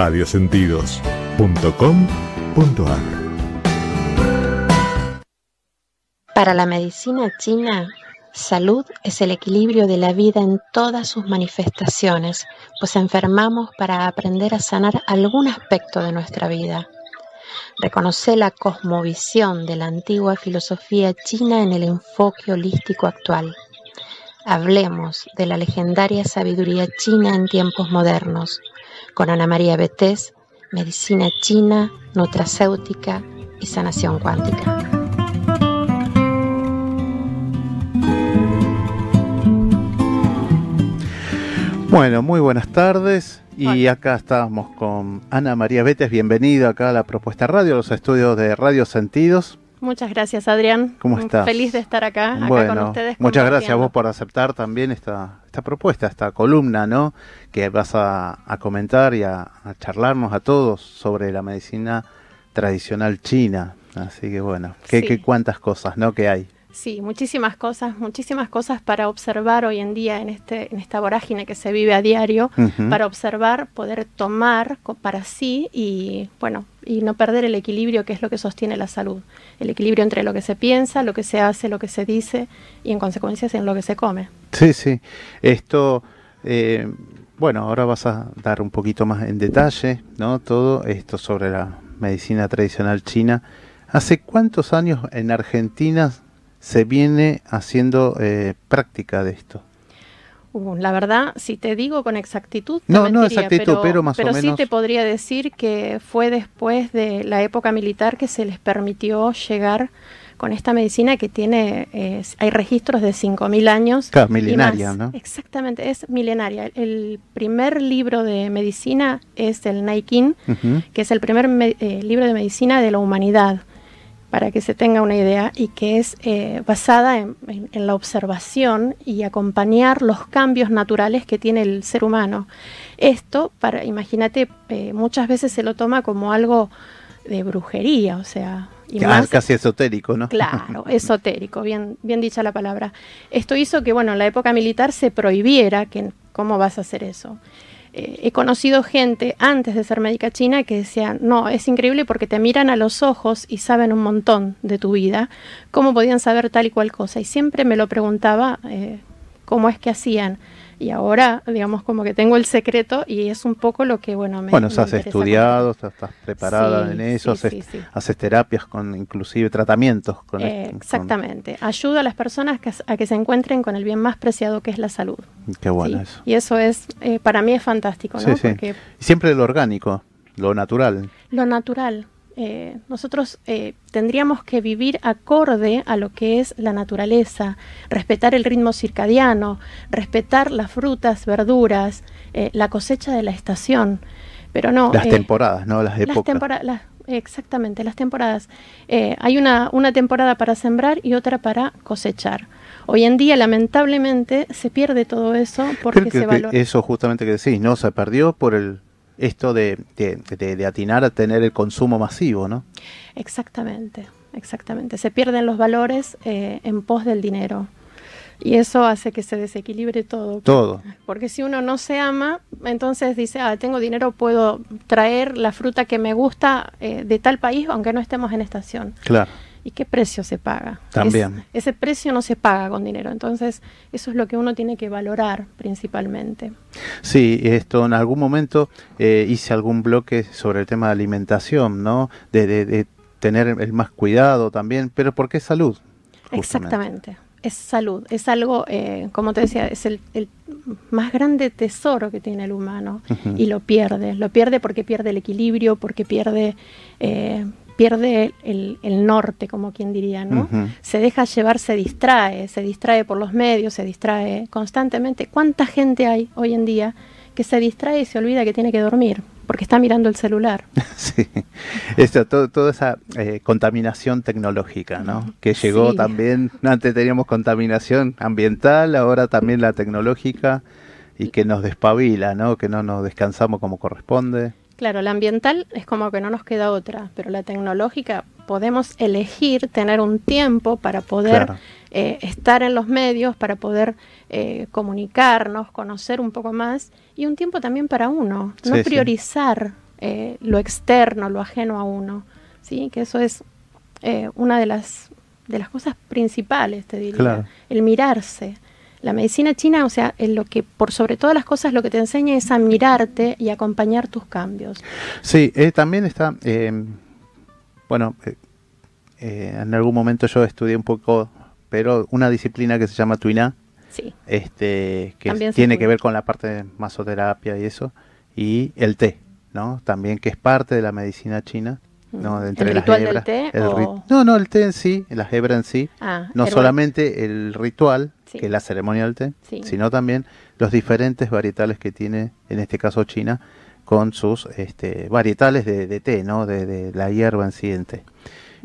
radiosentidos.com.ar Para la medicina china, salud es el equilibrio de la vida en todas sus manifestaciones, pues enfermamos para aprender a sanar algún aspecto de nuestra vida. Reconoce la cosmovisión de la antigua filosofía china en el enfoque holístico actual. Hablemos de la legendaria sabiduría china en tiempos modernos, con Ana María Betés, Medicina China, Nutracéutica y Sanación Cuántica. Bueno, muy buenas tardes. Y acá estamos con Ana María Betes. Bienvenida acá a la propuesta radio, los estudios de Radio Sentidos. Muchas gracias, Adrián. ¿Cómo estás? Feliz de estar acá, acá con ustedes. Muchas gracias a vos por aceptar también esta, esta propuesta, esta columna, ¿no? Que vas a, comentar y a, charlarnos a todos sobre la medicina tradicional china. Así que bueno, ¿qué, qué cuántas cosas, ¿no? Que hay. Sí, muchísimas cosas, muchísimas cosas para observar hoy en día en, este, en esta vorágine que se vive a diario, para observar, poder tomar para sí y, bueno, y no perder el equilibrio que es lo que sostiene la salud. El equilibrio entre lo que se piensa, lo que se hace, lo que se dice y en consecuencia en lo que se come. Sí, sí. Esto, eh, bueno, ahora vas a dar un poquito más en detalle, ¿no? Todo esto sobre la medicina tradicional china. ¿Hace cuántos años en Argentina se viene haciendo eh, práctica de esto? Uh, la verdad, si te digo con exactitud, no, no exactitud, pero, más o menos. sí te podría decir que fue después de la época militar que se les permitió llegar con esta medicina que tiene, eh, hay registros de 5.000 años. Claro, milenaria, ¿no? Exactamente, es milenaria. El primer libro de medicina es el Naikin, que es el primer eh, libro de medicina de la humanidad para que se tenga una idea, y que es eh, basada en, la observación y acompañar los cambios naturales que tiene el ser humano. Esto, para, imagínate, eh, muchas veces se lo toma como algo de brujería, o sea... Y más, casi esotérico, ¿no? Claro, esotérico, bien, bien dicha la palabra. Esto hizo que, bueno, en la época militar se prohibiera que, ¿cómo vas a hacer eso? Eh, he conocido gente antes de ser médica china que decían, no, es increíble porque te miran a los ojos y saben un montón de tu vida, cómo podían saber tal y cual cosa. Y siempre me lo preguntaba eh, cómo es que hacían y ahora, digamos, como que tengo el secreto y es un poco lo que, bueno, me Bueno, has estudiado, estás, preparada en eso, haces, terapias con inclusive tratamientos. Con exactamente, ayuda a las personas a que se encuentren con el bien más preciado que es la salud. Qué bueno eso. Y eso es, eh, para mí es fantástico, ¿no? Porque siempre lo orgánico, lo natural. Lo natural, eh, nosotros eh, tendríamos que vivir acorde a lo que es la naturaleza, respetar el ritmo circadiano, respetar las frutas, verduras, eh, la cosecha de la estación, pero no... Las temporadas, ¿no? Las épocas. exactamente, las temporadas. hay una, una temporada para sembrar y otra para cosechar. Hoy en día, lamentablemente, se pierde todo eso porque se valora. Eso justamente que decís, ¿no? Se perdió por el esto de, de, atinar a tener el consumo masivo, ¿no? Exactamente, exactamente. Se pierden los valores eh, en pos del dinero. Y eso hace que se desequilibre todo. Todo. Porque si uno no se ama, entonces dice, ah, tengo dinero, puedo traer la fruta que me gusta eh, de tal país, aunque no estemos en estación. Claro. ¿Y qué precio se paga? También. ese precio no se paga con dinero, entonces eso es lo que uno tiene que valorar principalmente. Sí, esto en algún momento eh, hice algún bloque sobre el tema de alimentación, ¿no? De, de, tener el más cuidado también, pero ¿por qué salud? Exactamente, es salud, es algo, eh, como te decía, es el, más grande tesoro que tiene el humano y lo pierde, lo pierde porque pierde el equilibrio, porque pierde... Eh, pierde el, norte, como quien diría, ¿no? Se deja llevar, se distrae, se distrae por los medios, se distrae constantemente. ¿Cuánta gente hay hoy en día que se distrae y se olvida que tiene que dormir? Porque está mirando el celular. Sí, Esto, toda esa eh, contaminación tecnológica, ¿no? Que llegó también, antes teníamos contaminación ambiental, ahora también la tecnológica y que nos despabila, ¿no? Que no nos descansamos como corresponde. Claro, la ambiental es como que no nos queda otra, pero la tecnológica podemos elegir tener un tiempo para poder eh, estar en los medios, para poder eh, comunicarnos, conocer un poco más y un tiempo también para uno, no priorizar eh, lo externo, lo ajeno a uno, ¿sí? que eso es eh, una de las, de las cosas principales, te diría, el mirarse. La medicina china, o sea, en lo que por sobre todas las cosas lo que te enseña es a mirarte y acompañar tus cambios. Sí, también está, bueno, en algún momento yo estudié un poco, pero una disciplina que se llama Tuiná, Sí. Este, que tiene que ver con la parte de masoterapia y eso. Y el té, ¿no? También que es parte de la medicina china. ¿No? ¿El ritual del té? No, no, el té en sí, la hebra en sí. Ah, no solamente el ritual, que es la ceremonia del té, sino también los diferentes varietales que tiene, en este caso China, con sus este, varietales de, té, ¿no? De, de, la hierba en sí en té.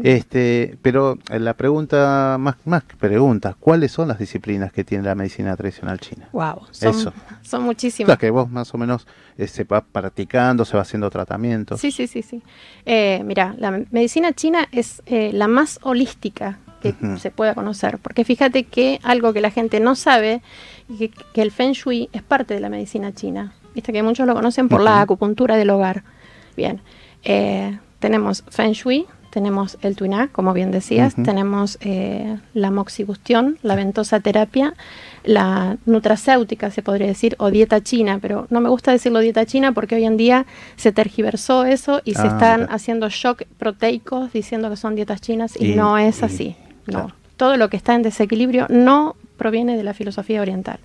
Este, pero la pregunta, más, más que preguntas, ¿cuáles son las disciplinas que tiene la medicina tradicional china? Wow, son, son muchísimas. que vos más o menos eh, se va practicando, se va haciendo tratamiento. Sí, sí, sí, sí. Eh, mira, la medicina china es eh, la más holística que se pueda conocer, porque fíjate que algo que la gente no sabe, que, que el Feng Shui es parte de la medicina china. Viste que muchos lo conocen por la acupuntura del hogar. Bien, tenemos Feng Shui, tenemos el tuiná, como bien decías, tenemos eh, la moxibustión, la ventosa terapia, la nutracéutica, se podría decir, o dieta china, pero no me gusta decirlo dieta china porque hoy en día se tergiversó eso y se ah, están haciendo shock proteicos diciendo que son dietas chinas y, no es así. No. Todo lo que está en desequilibrio no proviene de la filosofía oriental.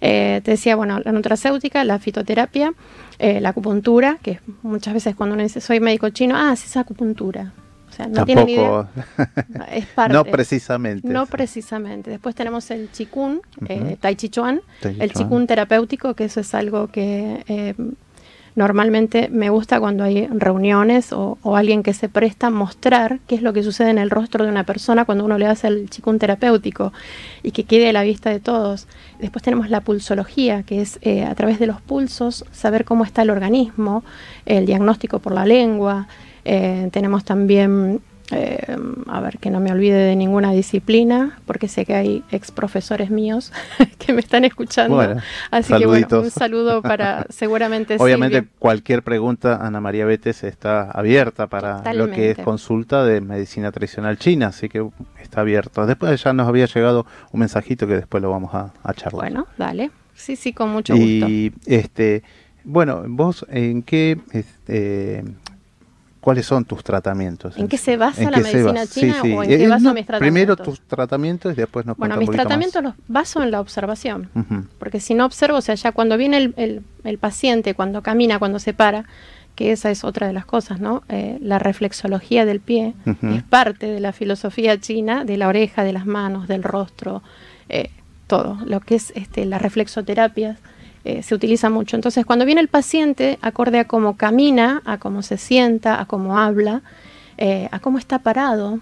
Eh, te decía, bueno, la nutracéutica, la fitoterapia, eh, la acupuntura, que muchas veces cuando uno dice soy médico chino, ah, sí es no Tampoco, Es parte. no precisamente. No precisamente. Después tenemos el chikun, eh, tai chi chuan, el chikun terapéutico, que eso es algo que eh, normalmente me gusta cuando hay reuniones o, alguien que se presta a mostrar qué es lo que sucede en el rostro de una persona cuando uno le hace el chikun terapéutico y que quede a la vista de todos. Después tenemos la pulsología, que es eh, a través de los pulsos saber cómo está el organismo, el diagnóstico por la lengua, eh, tenemos también, eh, a ver, que no me olvide de ninguna disciplina, porque sé que hay ex profesores míos que me están escuchando. Así que bueno, un saludo para seguramente. Obviamente cualquier pregunta, Ana María Betes está abierta para lo que es consulta de medicina tradicional china, así que está abierto. Después ya nos había llegado un mensajito que después lo vamos a, charlar. Bueno, dale. Sí, sí, con mucho gusto. Y este, bueno, vos en qué este, ¿Cuáles son tus tratamientos? ¿En qué se basa la medicina china o en qué eh, mis tratamientos? Primero tus tratamientos y después nos Bueno, mis tratamientos los baso en la observación. Porque si no observo, o sea, ya cuando viene el, paciente, cuando camina, cuando se para, que esa es otra de las cosas, ¿no? Eh, la reflexología del pie es parte de la filosofía china, de la oreja, de las manos, del rostro, eh, todo. Lo que es este, la reflexoterapia eh, se utiliza mucho. Entonces, cuando viene el paciente, acorde a cómo camina, a cómo se sienta, a cómo habla, eh, a cómo está parado,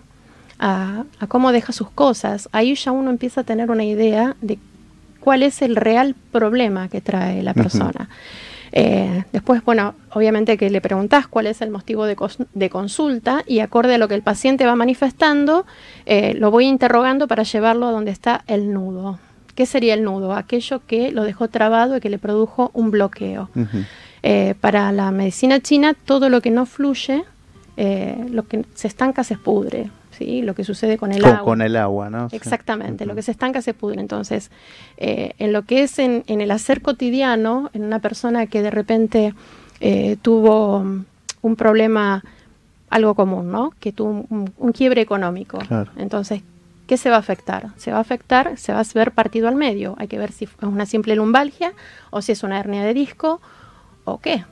a, cómo deja sus cosas, ahí ya uno empieza a tener una idea de cuál es el real problema que trae la persona. Eh, después, bueno, obviamente que le preguntás cuál es el motivo de, de, consulta y acorde a lo que el paciente va manifestando, lo voy interrogando para llevarlo a donde está el nudo. ¿Qué sería el nudo? Aquello que lo dejó trabado y que le produjo un bloqueo. Eh, para la medicina china, todo lo que no fluye, eh, lo que se estanca se pudre. ¿sí? Lo que sucede con el agua. Con el agua, ¿no? Exactamente, lo que se estanca se pudre. Entonces, eh, en lo que es en, el hacer cotidiano, en una persona que de repente tuvo un problema algo común, ¿no? Que tuvo un, quiebre económico. Entonces, ¿Qué se va a afectar? Se va a afectar, se va a ver partido al medio. Hay que ver si es una simple lumbalgia o si es una hernia de disco o qué.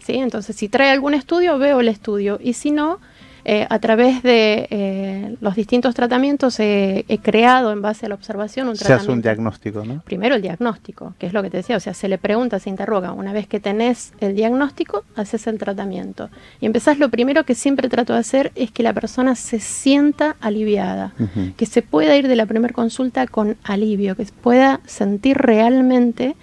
¿Sí? Entonces, si trae algún estudio, veo el estudio. Y si no, eh, a través de eh, los distintos tratamientos he creado en base a la observación un tratamiento. Se hace un diagnóstico, ¿no? Primero el diagnóstico, que es lo que te decía, o sea, se le pregunta, se interroga. Una vez que tenés el diagnóstico, haces el tratamiento. Y empezás, lo primero que siempre trato de hacer es que la persona se sienta aliviada, que se pueda ir de la primera consulta con alivio, que pueda sentir realmente...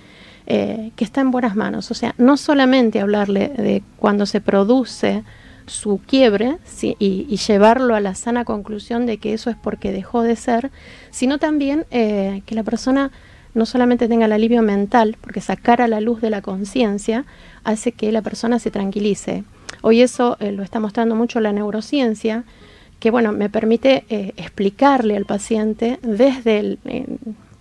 Eh, que está en buenas manos. O sea, no solamente hablarle de cuando se produce su quiebre y, llevarlo a la sana conclusión de que eso es porque dejó de ser, sino también eh, que la persona no solamente tenga el alivio mental, porque sacar a la luz de la conciencia hace que la persona se tranquilice. Hoy eso eh, lo está mostrando mucho la neurociencia, que bueno, me permite eh, explicarle al paciente desde, el,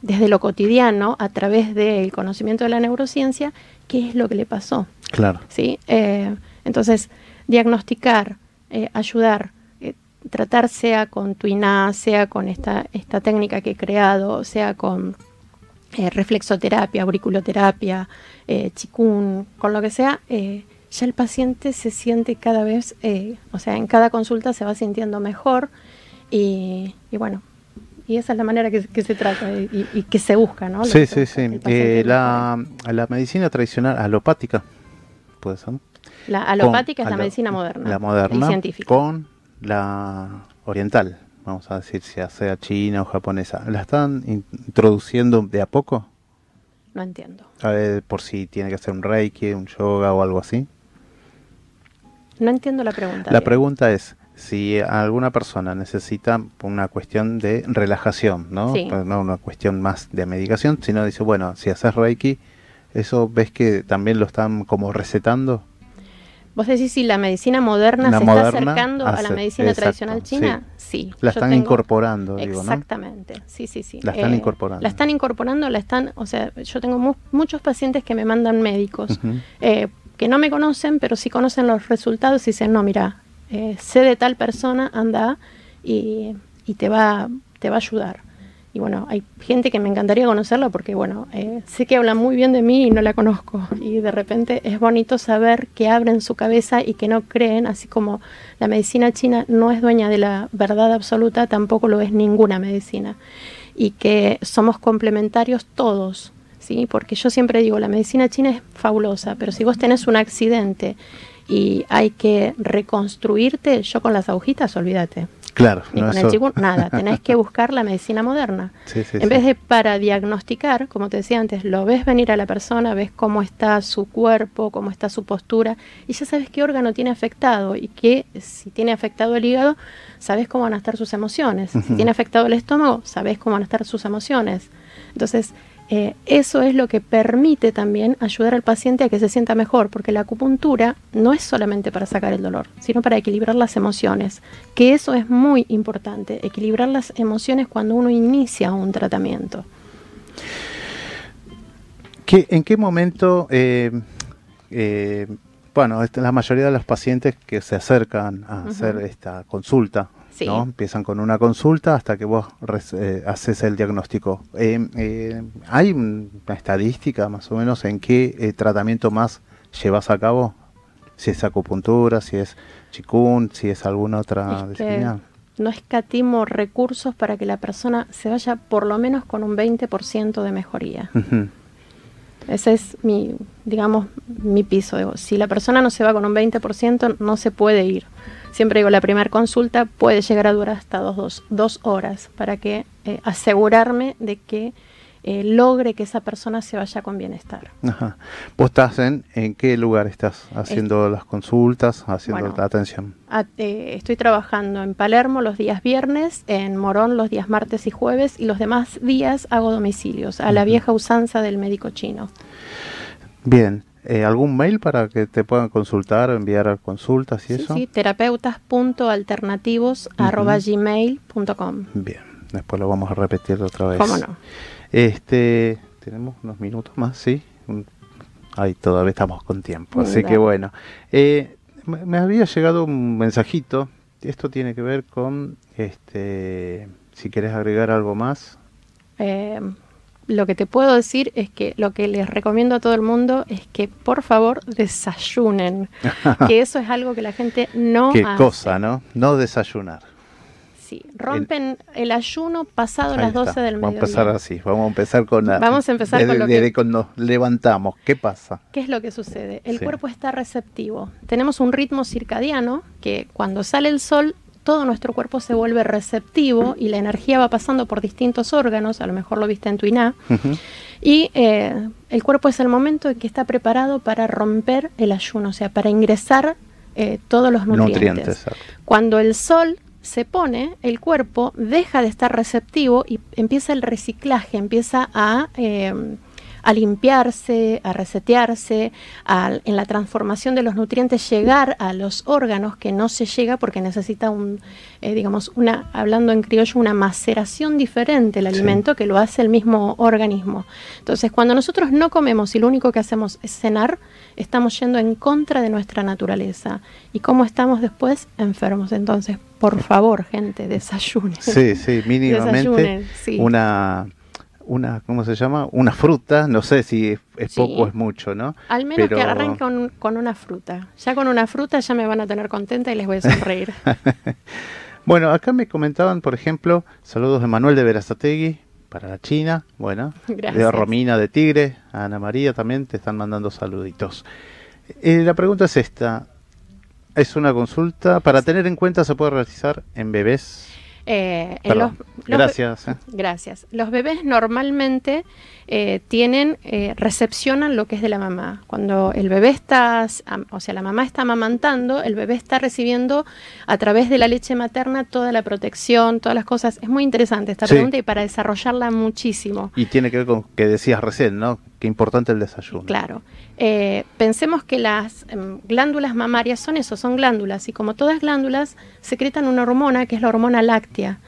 desde lo cotidiano, a través del conocimiento de la neurociencia, qué es lo que le pasó. Claro. ¿sí? entonces, diagnosticar, ayudar, tratar sea con Tuiná, sea con esta, esta técnica que he creado, sea con eh, reflexoterapia, auriculoterapia, eh, chikun, con lo que sea, eh, ya el paciente se siente cada vez, eh, o sea, en cada consulta se va sintiendo mejor y, bueno, y esa es la manera que, se trata y, que se busca, ¿no? Sí, sí, sí. la, la, medicina tradicional alopática, puede ser. La alopática es la medicina moderna. La moderna. Científica. Con la oriental, vamos a decir, sea china o japonesa, ¿la están introduciendo de a poco? No entiendo. A ver, por si tiene que hacer un reiki, un yoga o algo así. No entiendo la pregunta. La pregunta es, si alguna persona necesita una cuestión de relajación, ¿no? Pues no una cuestión más de medicación, sino dice, bueno, si haces Reiki, ¿eso ves que también lo están como recetando? ¿Vos decís si la medicina moderna se está acercando a la medicina tradicional china? Sí. la están incorporando, digo, Exactamente, sí, sí, sí. La están eh, incorporando. La están incorporando, la están, o sea, yo tengo muchos pacientes que me mandan médicos eh, que no me conocen, pero sí conocen los resultados y dicen, no, mira, eh, sé de tal persona, anda y, y te, va, te va a ayudar y bueno, hay gente que me encantaría conocerla porque, bueno, eh, sé que habla muy bien de mí y no la conozco. Y de repente es bonito saber que abren su cabeza y que no creen, así como la medicina china no es dueña de la verdad absoluta, tampoco lo es ninguna medicina. Y que somos complementarios todos, ¿sí? Porque yo siempre digo, la medicina china es fabulosa, pero si vos tenés un accidente y hay que reconstruirte, yo con las agujitas, olvídate. Claro. Ni con el chikungunya, nada. Tenés que buscar la medicina moderna. en vez de para diagnosticar, como te decía antes, lo ves venir a la persona, ves cómo está su cuerpo, cómo está su postura, y ya sabes qué órgano tiene afectado y que si tiene afectado el hígado, sabes cómo van a estar sus emociones. Si tiene afectado el estómago, sabes cómo van a estar sus emociones. Entonces, eh, eso es lo que permite también ayudar al paciente a que se sienta mejor, porque la acupuntura no es solamente para sacar el dolor, sino para equilibrar las emociones, que eso es muy importante, equilibrar las emociones cuando uno inicia un tratamiento. ¿En qué momento, eh, eh, bueno, la mayoría de los pacientes que se acercan a hacer esta consulta ¿no? Empiezan con una consulta hasta que vos eh, haces el diagnóstico. Eh, eh, ¿Hay una estadística más o menos en qué tratamiento más llevas a cabo? Si es acupuntura, si es chikun, si es alguna otra disciplina. No escatimo recursos para que la persona se vaya por lo menos con un 20% de mejoría. Ese es mi, digamos, mi piso. Si la persona no se va con un 20%, no se puede ir. Siempre digo, la primera consulta puede llegar a durar hasta dos, dos, horas para que eh, asegurarme de que eh, logre que esa persona se vaya con bienestar. Ajá. ¿Vos estás en, en qué lugar estás haciendo las consultas, haciendo la atención? Eh, estoy trabajando en Palermo los días viernes, en Morón los días martes y jueves y los demás días hago domicilios, a la vieja usanza del médico chino. Bien, eh, ¿Algún mail para que te puedan consultar, enviar consultas y eso? Sí, terapeutas.alternativos.gmail.com. Bien, después lo vamos a repetir otra vez. ¿Cómo no? Este, tenemos unos minutos más, ¿sí? Ahí todavía estamos con tiempo, así que bueno. Eh, me había llegado un mensajito, esto tiene que ver con, este, si quieres agregar algo más. Eh, lo que te puedo decir es que lo que les recomiendo a todo el mundo es que por favor desayunen, que eso es algo que la gente no Qué cosa, ¿no? No desayunar. Sí, rompen el, ayuno pasado las 12 del mediodía. Vamos a empezar así, vamos a empezar con la, Vamos a empezar con lo que, cuando nos levantamos, ¿qué pasa? ¿Qué es lo que sucede? El cuerpo está receptivo. Tenemos un ritmo circadiano que cuando sale el sol todo nuestro cuerpo se vuelve receptivo y la energía va pasando por distintos órganos, a lo mejor lo viste en tu INA, y eh, el cuerpo es el momento en que está preparado para romper el ayuno, o sea, para ingresar eh, todos los nutrientes. Cuando el sol se pone, el cuerpo deja de estar receptivo y empieza el reciclaje, empieza a... Eh, a limpiarse, a resetearse, en la transformación de los nutrientes llegar a los órganos que no se llega porque necesita un, eh, digamos, una, hablando en criollo, una maceración diferente el alimento que lo hace el mismo organismo. Entonces, cuando nosotros no comemos y lo único que hacemos es cenar, estamos yendo en contra de nuestra naturaleza. ¿Y cómo estamos después? Enfermos. Entonces, por favor, gente, desayunen. Sí, sí, mínimamente una una, ¿cómo se llama? Una fruta, no sé si es, poco o es mucho, ¿no? Al menos que agarren con, una fruta. Ya con una fruta ya me van a tener contenta y les voy a sonreír. bueno, acá me comentaban, por ejemplo, saludos de Manuel de Verazategui para la China, bueno, de Romina de Tigre, Ana María también te están mandando saluditos. Eh, la pregunta es esta, es una consulta, para tener en cuenta se puede realizar en bebés eh, los, gracias. Eh. Gracias. Los bebés normalmente eh, tienen, recepcionan lo que es de la mamá. Cuando el bebé está, o sea, la mamá está amamantando, el bebé está recibiendo a través de la leche materna toda la protección, todas las cosas. Es muy interesante esta pregunta y para desarrollarla muchísimo. Y tiene que ver con que decías recién, ¿no? Qué importante el desayuno. Claro. Eh, pensemos que las em, glándulas mamarias son eso, son glándulas, y como todas glándulas, secretan una hormona que es la hormona láctea.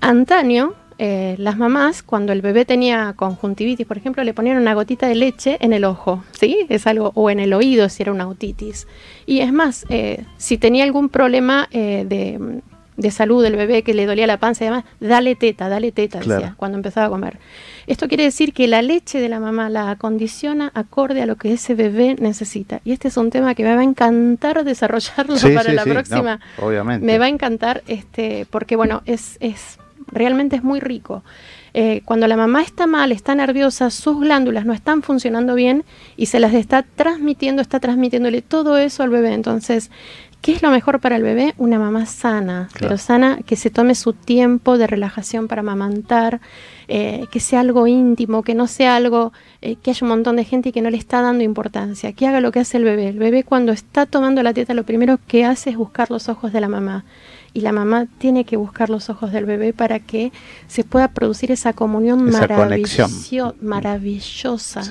Antaño, eh, las mamás, cuando el bebé tenía conjuntivitis, por ejemplo, le ponían una gotita de leche en el ojo, ¿sí? Es algo, o en el oído si era una otitis. Y es más, eh, si tenía algún problema de, de salud del bebé que le dolía la panza y demás, dale teta, dale teta, decía, cuando empezaba a comer. Esto quiere decir que la leche de la mamá la acondiciona acorde a lo que ese bebé necesita. Y este es un tema que me va a encantar desarrollarlo para la próxima. obviamente. Me va a encantar este, porque bueno, es, es realmente es muy rico. Eh, cuando la mamá está mal, está nerviosa, sus glándulas no están funcionando bien y se las está transmitiendo, está transmitiéndole todo eso al bebé. Entonces, ¿Qué es lo mejor para el bebé? Una mamá sana, pero sana que se tome su tiempo de relajación para amamantar, eh, que sea algo íntimo, que no sea algo eh, que haya un montón de gente y que no le está dando importancia, que haga lo que hace el bebé. El bebé cuando está tomando la teta lo primero que hace es buscar los ojos de la mamá y la mamá tiene que buscar los ojos del bebé para que se pueda producir esa comunión maravillosa,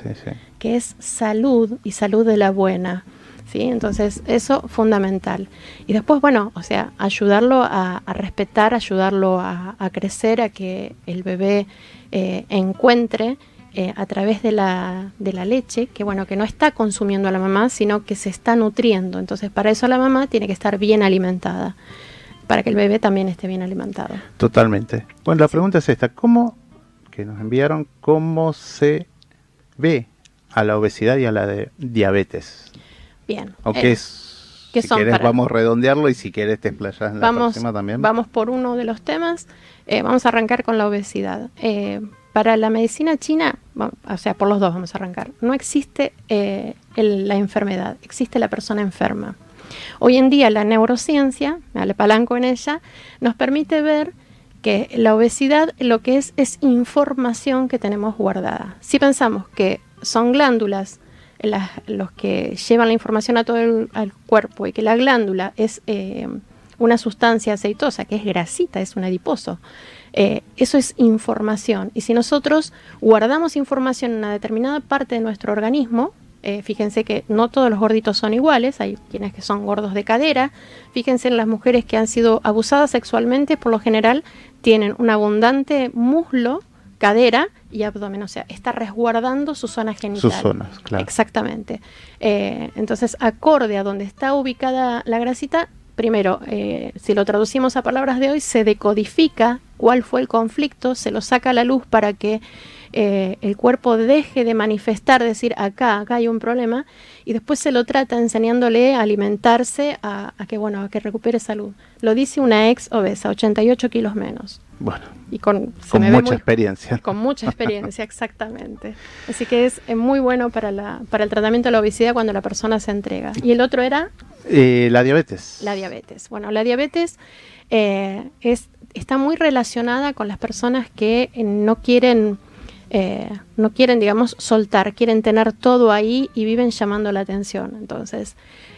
que es salud y salud de la buena. ¿Sí? Entonces, eso fundamental. Y después, bueno, o sea, ayudarlo a, respetar, ayudarlo a, crecer, a que el bebé eh, encuentre eh, a través de la, de la leche, que bueno, que no está consumiendo a la mamá, sino que se está nutriendo. Entonces, para eso la mamá tiene que estar bien alimentada, para que el bebé también esté bien alimentado. Totalmente. Bueno, la pregunta es esta, ¿cómo, que nos enviaron, cómo se ve a la obesidad y a la de diabetes? Bien. O eh, es, si quieres vamos a redondearlo y si quieres te explayas en vamos, la próxima también. Vamos por uno de los temas. Eh, vamos a arrancar con la obesidad. Eh, para la medicina china, o sea, por los dos vamos a arrancar, no existe la enfermedad, existe la persona enferma. Hoy en día la neurociencia, me palanco en ella, nos permite ver que la obesidad lo que es es información que tenemos guardada. Si pensamos que son glándulas los que llevan la información a todo el cuerpo y que la glándula es eh, una sustancia aceitosa, que es grasita, es un adiposo. Eh, eso es información. Y si nosotros guardamos información en una determinada parte de nuestro organismo, eh, fíjense que no todos los gorditos son iguales, hay quienes que son gordos de cadera, fíjense en las mujeres que han sido abusadas sexualmente, por lo general tienen un abundante muslo cadera y abdomen, o sea, está resguardando su zona genital. Sus zonas, claro. Exactamente. Eh, entonces, acorde a donde está ubicada la grasita, primero, eh, si lo traducimos a palabras de hoy, se decodifica cuál fue el conflicto, se lo saca a la luz para que eh, el cuerpo deje de manifestar, decir acá, acá hay un problema, y después se lo trata enseñándole a alimentarse, a, que bueno, a que recupere salud. Lo dice una ex obesa, 88 kilos menos. Bueno, y con, mucha experiencia. Con mucha experiencia, exactamente. Así que es muy bueno para, la, para el tratamiento de la obesidad cuando la persona se entrega. ¿Y el otro era? Eh, la diabetes. La diabetes. Bueno, la diabetes eh, es, está muy relacionada con las personas que no quieren eh, no quieren, digamos, soltar, quieren tener todo ahí y viven llamando la atención. Entonces,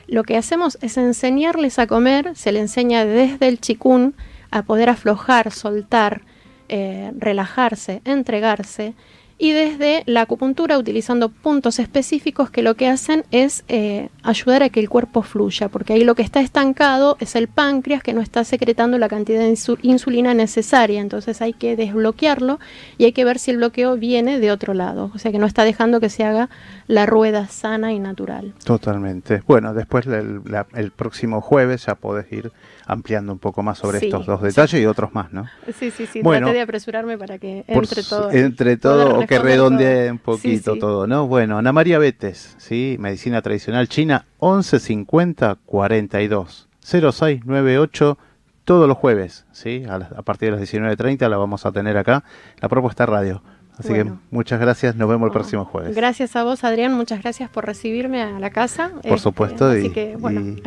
lo que hacemos es enseñarles a comer, se les enseña desde el chikun a poder aflojar, soltar, eh, relajarse, entregarse y desde la acupuntura utilizando puntos específicos que lo que hacen es eh, ayudar a que el cuerpo fluya, porque ahí lo que está estancado es el páncreas que no está secretando la cantidad de insulina necesaria, entonces hay que desbloquearlo y hay que ver si el bloqueo viene de otro lado, o sea que no está dejando que se haga la rueda sana y natural. Totalmente. Bueno, después el, el próximo jueves ya podés ir ampliando un poco más sobre estos dos detalles y otros más, ¿no? Sí, sí, sí. Bueno, Traté de apresurarme para que entre todo. Entre todo, que redondee un poquito todo, ¿no? Bueno, Ana María Betes, ¿sí? Medicina Tradicional China, 1150 42 0698 todos los jueves, ¿sí? A, a partir de las 19.30 la vamos a tener acá, la propuesta radio. Así que muchas gracias, nos vemos el próximo jueves. Gracias a vos, Adrián, muchas gracias por recibirme a la casa. Por este, supuesto, y,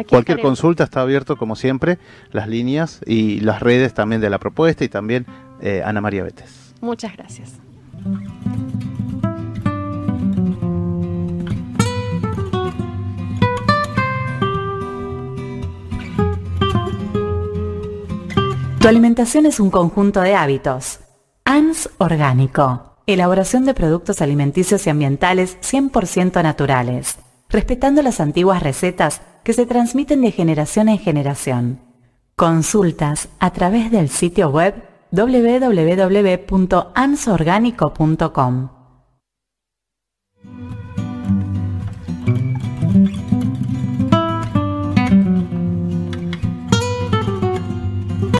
cualquier consulta está abierto como siempre, las líneas y las redes también de la propuesta y también eh, Ana María Betes. Muchas gracias. Tu alimentación es un conjunto de hábitos. ANS Orgánico Elaboración de productos alimenticios y ambientales 100% naturales, respetando las antiguas recetas que se transmiten de generación en generación. Consultas a través del sitio web www.ansorgánico.com.